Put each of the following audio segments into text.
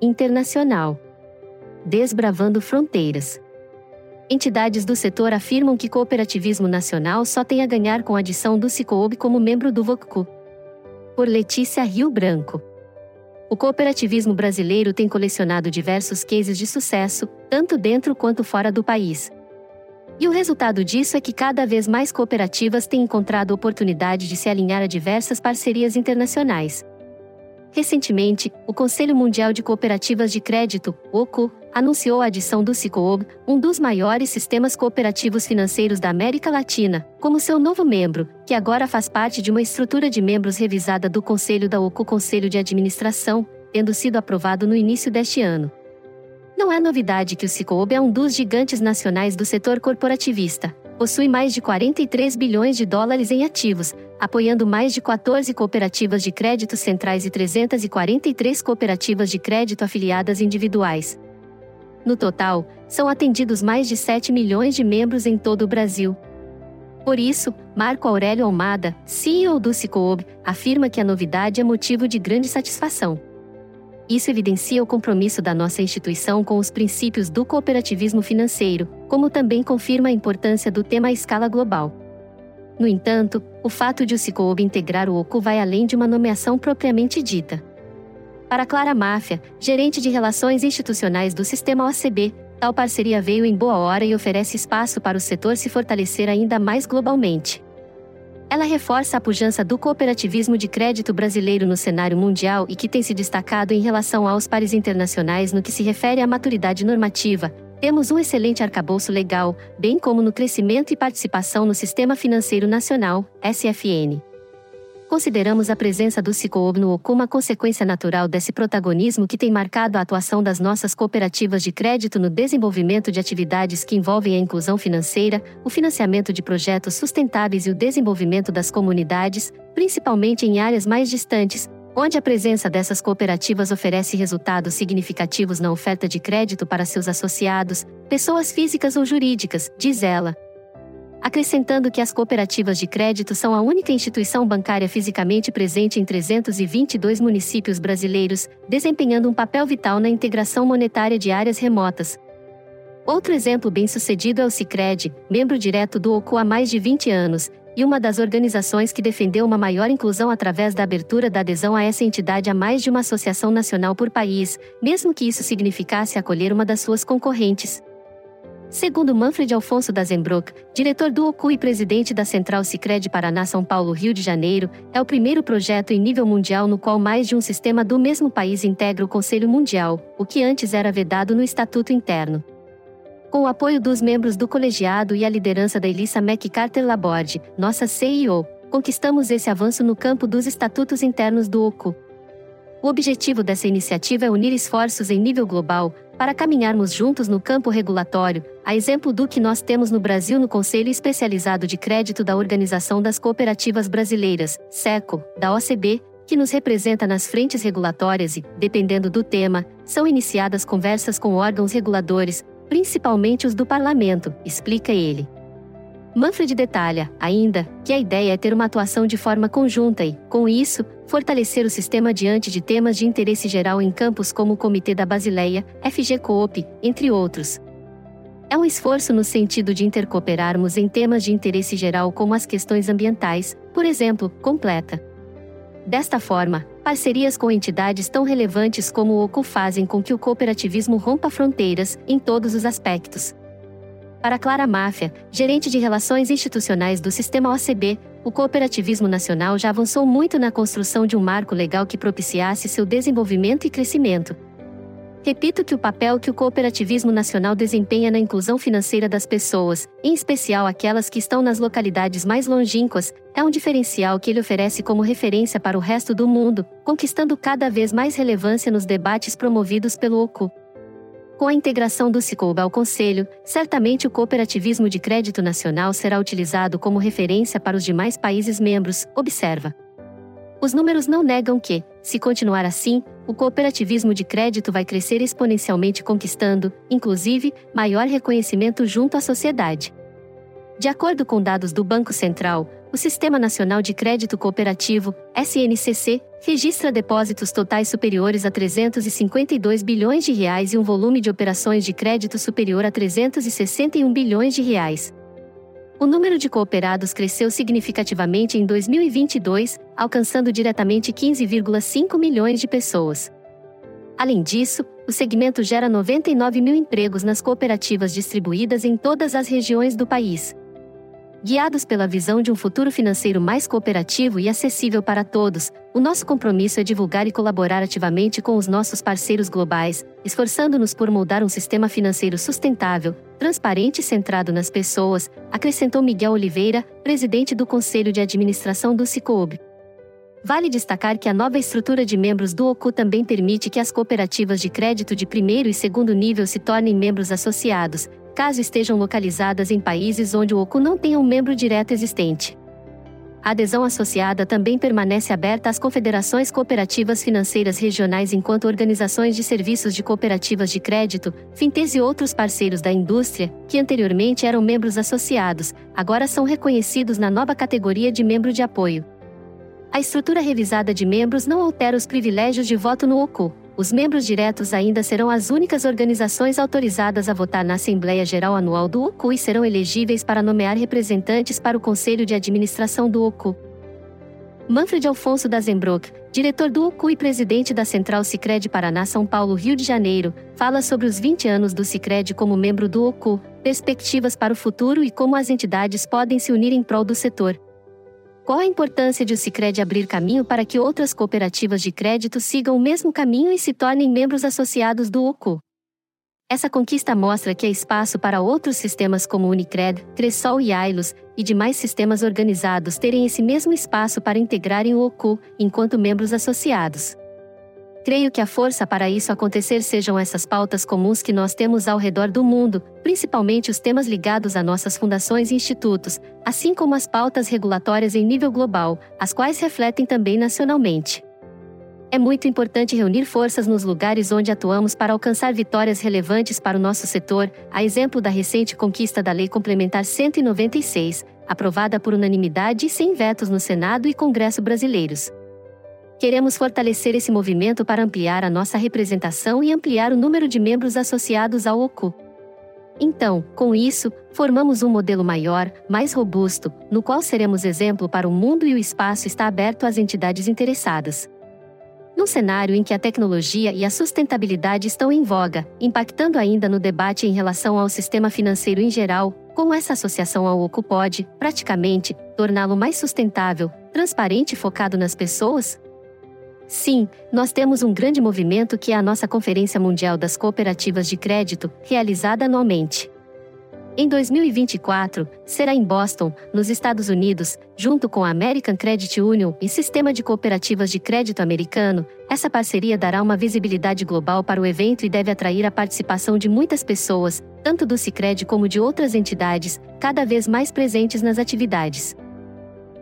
internacional. Desbravando fronteiras. Entidades do setor afirmam que cooperativismo nacional só tem a ganhar com a adição do Cicobi como membro do VOCCU. Por Letícia Rio Branco. O cooperativismo brasileiro tem colecionado diversos cases de sucesso, tanto dentro quanto fora do país. E o resultado disso é que cada vez mais cooperativas têm encontrado oportunidade de se alinhar a diversas parcerias internacionais. Recentemente, o Conselho Mundial de Cooperativas de Crédito, OCU, anunciou a adição do Cicoob, um dos maiores sistemas cooperativos financeiros da América Latina, como seu novo membro, que agora faz parte de uma estrutura de membros revisada do Conselho da OCU Conselho de Administração, tendo sido aprovado no início deste ano. Não é novidade que o Cicoob é um dos gigantes nacionais do setor corporativista, possui mais de 43 bilhões de dólares em ativos, apoiando mais de 14 cooperativas de crédito centrais e 343 cooperativas de crédito afiliadas individuais. No total, são atendidos mais de 7 milhões de membros em todo o Brasil. Por isso, Marco Aurélio Almada, CEO do Cicoob, afirma que a novidade é motivo de grande satisfação. Isso evidencia o compromisso da nossa instituição com os princípios do cooperativismo financeiro, como também confirma a importância do tema à escala global. No entanto, o fato de o Cicobi integrar o OCU vai além de uma nomeação propriamente dita. Para Clara Máfia, gerente de relações institucionais do sistema OCB, tal parceria veio em boa hora e oferece espaço para o setor se fortalecer ainda mais globalmente. Ela reforça a pujança do cooperativismo de crédito brasileiro no cenário mundial e que tem se destacado em relação aos pares internacionais no que se refere à maturidade normativa. Temos um excelente arcabouço legal, bem como no crescimento e participação no Sistema Financeiro Nacional, SFN. Consideramos a presença do Cicoob no como uma consequência natural desse protagonismo que tem marcado a atuação das nossas cooperativas de crédito no desenvolvimento de atividades que envolvem a inclusão financeira, o financiamento de projetos sustentáveis e o desenvolvimento das comunidades, principalmente em áreas mais distantes, onde a presença dessas cooperativas oferece resultados significativos na oferta de crédito para seus associados, pessoas físicas ou jurídicas, diz ela acrescentando que as cooperativas de crédito são a única instituição bancária fisicamente presente em 322 municípios brasileiros, desempenhando um papel vital na integração monetária de áreas remotas. Outro exemplo bem-sucedido é o Sicredi, membro direto do OCU há mais de 20 anos, e uma das organizações que defendeu uma maior inclusão através da abertura da adesão a essa entidade a mais de uma associação nacional por país, mesmo que isso significasse acolher uma das suas concorrentes. Segundo Manfred Alfonso Dazenbrock, diretor do OCU e presidente da Central Sicredi Paraná São Paulo Rio de Janeiro, é o primeiro projeto em nível mundial no qual mais de um sistema do mesmo país integra o Conselho Mundial, o que antes era vedado no Estatuto Interno. Com o apoio dos membros do colegiado e a liderança da Elissa McCarter Laborde, nossa CEO, conquistamos esse avanço no campo dos estatutos internos do OCU. O objetivo dessa iniciativa é unir esforços em nível global, para caminharmos juntos no campo regulatório, a exemplo do que nós temos no Brasil no Conselho Especializado de Crédito da Organização das Cooperativas Brasileiras, SECO, da OCB, que nos representa nas frentes regulatórias e, dependendo do tema, são iniciadas conversas com órgãos reguladores, principalmente os do parlamento, explica ele. Manfred detalha, ainda, que a ideia é ter uma atuação de forma conjunta e, com isso, fortalecer o sistema diante de temas de interesse geral em campos como o Comitê da Basileia, FG Coop, entre outros. É um esforço no sentido de intercooperarmos em temas de interesse geral como as questões ambientais, por exemplo, completa. Desta forma, parcerias com entidades tão relevantes como o OCU fazem com que o cooperativismo rompa fronteiras, em todos os aspectos. Para Clara Máfia, gerente de relações institucionais do sistema OCB, o cooperativismo nacional já avançou muito na construção de um marco legal que propiciasse seu desenvolvimento e crescimento. Repito que o papel que o cooperativismo nacional desempenha na inclusão financeira das pessoas, em especial aquelas que estão nas localidades mais longínquas, é um diferencial que ele oferece como referência para o resto do mundo, conquistando cada vez mais relevância nos debates promovidos pelo OCU. Com a integração do Cicobi ao Conselho, certamente o cooperativismo de crédito nacional será utilizado como referência para os demais países membros, observa. Os números não negam que, se continuar assim, o cooperativismo de crédito vai crescer exponencialmente, conquistando, inclusive, maior reconhecimento junto à sociedade. De acordo com dados do Banco Central, o Sistema Nacional de Crédito Cooperativo, SNCC, registra depósitos totais superiores a 352 bilhões de reais e um volume de operações de crédito superior a 361 bilhões de reais. O número de cooperados cresceu significativamente em 2022, alcançando diretamente 15,5 milhões de pessoas. Além disso, o segmento gera 99 mil empregos nas cooperativas distribuídas em todas as regiões do país. Guiados pela visão de um futuro financeiro mais cooperativo e acessível para todos, o nosso compromisso é divulgar e colaborar ativamente com os nossos parceiros globais, esforçando-nos por moldar um sistema financeiro sustentável, transparente e centrado nas pessoas, acrescentou Miguel Oliveira, presidente do Conselho de Administração do Cicobi. Vale destacar que a nova estrutura de membros do OCU também permite que as cooperativas de crédito de primeiro e segundo nível se tornem membros associados, caso estejam localizadas em países onde o OCU não tenha um membro direto existente. A adesão associada também permanece aberta às confederações cooperativas financeiras regionais enquanto organizações de serviços de cooperativas de crédito, fintechs e outros parceiros da indústria, que anteriormente eram membros associados, agora são reconhecidos na nova categoria de membro de apoio. A estrutura revisada de membros não altera os privilégios de voto no OCU, os membros diretos ainda serão as únicas organizações autorizadas a votar na Assembleia Geral Anual do OCU e serão elegíveis para nomear representantes para o Conselho de Administração do OCU. Manfred Alfonso da Zembrook, diretor do OCU e presidente da Central Sicredi Paraná São Paulo Rio de Janeiro, fala sobre os 20 anos do Sicredi como membro do OCU, perspectivas para o futuro e como as entidades podem se unir em prol do setor. Qual a importância de o Sicredi abrir caminho para que outras cooperativas de crédito sigam o mesmo caminho e se tornem membros associados do OCU? Essa conquista mostra que há espaço para outros sistemas como Unicred, Cressol e Ailos, e demais sistemas organizados terem esse mesmo espaço para integrarem o OCU, enquanto membros associados. Creio que a força para isso acontecer sejam essas pautas comuns que nós temos ao redor do mundo, principalmente os temas ligados a nossas fundações e institutos, assim como as pautas regulatórias em nível global, as quais refletem também nacionalmente. É muito importante reunir forças nos lugares onde atuamos para alcançar vitórias relevantes para o nosso setor, a exemplo da recente conquista da Lei Complementar 196, aprovada por unanimidade e sem vetos no Senado e Congresso brasileiros. Queremos fortalecer esse movimento para ampliar a nossa representação e ampliar o número de membros associados ao OCU. Então, com isso, formamos um modelo maior, mais robusto, no qual seremos exemplo para o mundo e o espaço está aberto às entidades interessadas. Num cenário em que a tecnologia e a sustentabilidade estão em voga, impactando ainda no debate em relação ao sistema financeiro em geral, como essa associação ao OCU pode, praticamente, torná-lo mais sustentável, transparente e focado nas pessoas? Sim, nós temos um grande movimento que é a nossa Conferência Mundial das Cooperativas de Crédito, realizada anualmente. Em 2024, será em Boston, nos Estados Unidos, junto com a American Credit Union e Sistema de Cooperativas de Crédito Americano. Essa parceria dará uma visibilidade global para o evento e deve atrair a participação de muitas pessoas, tanto do Sicredi como de outras entidades, cada vez mais presentes nas atividades.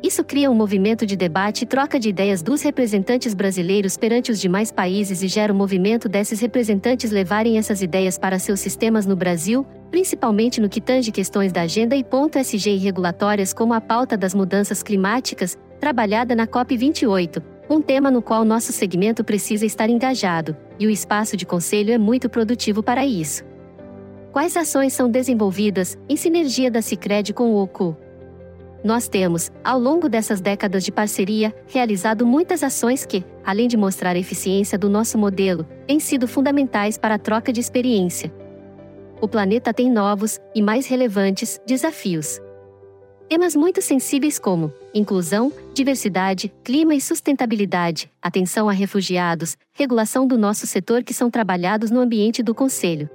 Isso cria um movimento de debate e troca de ideias dos representantes brasileiros perante os demais países e gera o um movimento desses representantes levarem essas ideias para seus sistemas no Brasil, principalmente no que tange questões da agenda e ponto SG e regulatórias como a pauta das mudanças climáticas, trabalhada na COP28, um tema no qual nosso segmento precisa estar engajado, e o espaço de conselho é muito produtivo para isso. Quais ações são desenvolvidas, em sinergia da Cicred com o OCU? Nós temos, ao longo dessas décadas de parceria, realizado muitas ações que, além de mostrar a eficiência do nosso modelo, têm sido fundamentais para a troca de experiência. O planeta tem novos, e mais relevantes, desafios. Temas muito sensíveis como inclusão, diversidade, clima e sustentabilidade, atenção a refugiados, regulação do nosso setor que são trabalhados no ambiente do Conselho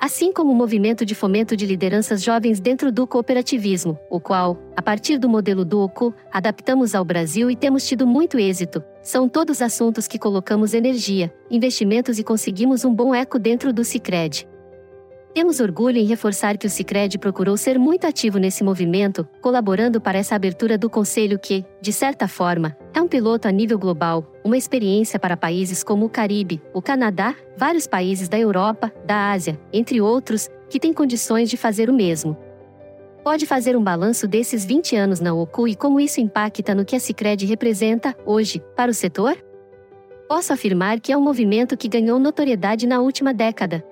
assim como o movimento de fomento de lideranças jovens dentro do cooperativismo, o qual, a partir do modelo OCU, adaptamos ao Brasil e temos tido muito êxito. São todos assuntos que colocamos energia, investimentos e conseguimos um bom eco dentro do Cicred. Temos orgulho em reforçar que o Cicred procurou ser muito ativo nesse movimento, colaborando para essa abertura do Conselho que, de certa forma, é um piloto a nível global, uma experiência para países como o Caribe, o Canadá, vários países da Europa, da Ásia, entre outros, que têm condições de fazer o mesmo. Pode fazer um balanço desses 20 anos na OCU e como isso impacta no que a Cicred representa, hoje, para o setor? Posso afirmar que é um movimento que ganhou notoriedade na última década.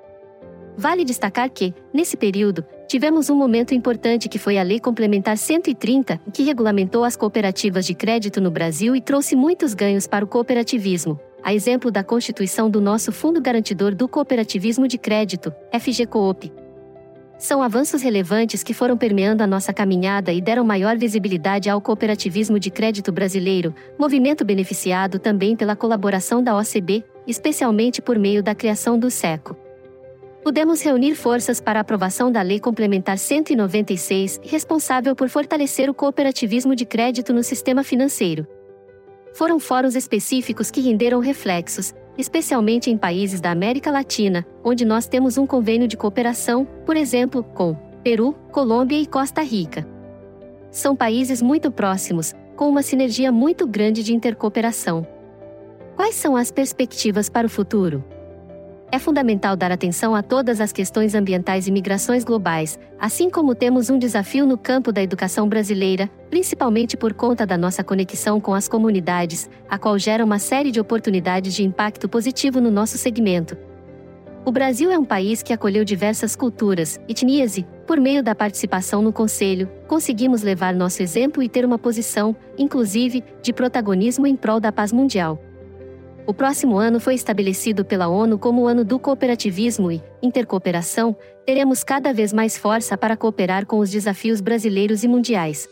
Vale destacar que, nesse período, tivemos um momento importante que foi a Lei Complementar 130, que regulamentou as cooperativas de crédito no Brasil e trouxe muitos ganhos para o cooperativismo, a exemplo da constituição do nosso Fundo Garantidor do Cooperativismo de Crédito, FGCoop. São avanços relevantes que foram permeando a nossa caminhada e deram maior visibilidade ao cooperativismo de crédito brasileiro, movimento beneficiado também pela colaboração da OCB, especialmente por meio da criação do SECO pudemos reunir forças para a aprovação da Lei Complementar 196, responsável por fortalecer o cooperativismo de crédito no sistema financeiro. Foram fóruns específicos que renderam reflexos, especialmente em países da América Latina, onde nós temos um convênio de cooperação, por exemplo, com Peru, Colômbia e Costa Rica. São países muito próximos, com uma sinergia muito grande de intercooperação. Quais são as perspectivas para o futuro? É fundamental dar atenção a todas as questões ambientais e migrações globais, assim como temos um desafio no campo da educação brasileira, principalmente por conta da nossa conexão com as comunidades, a qual gera uma série de oportunidades de impacto positivo no nosso segmento. O Brasil é um país que acolheu diversas culturas, etnias e, por meio da participação no Conselho, conseguimos levar nosso exemplo e ter uma posição, inclusive, de protagonismo em prol da paz mundial. O próximo ano foi estabelecido pela ONU como o ano do cooperativismo e, intercooperação, teremos cada vez mais força para cooperar com os desafios brasileiros e mundiais.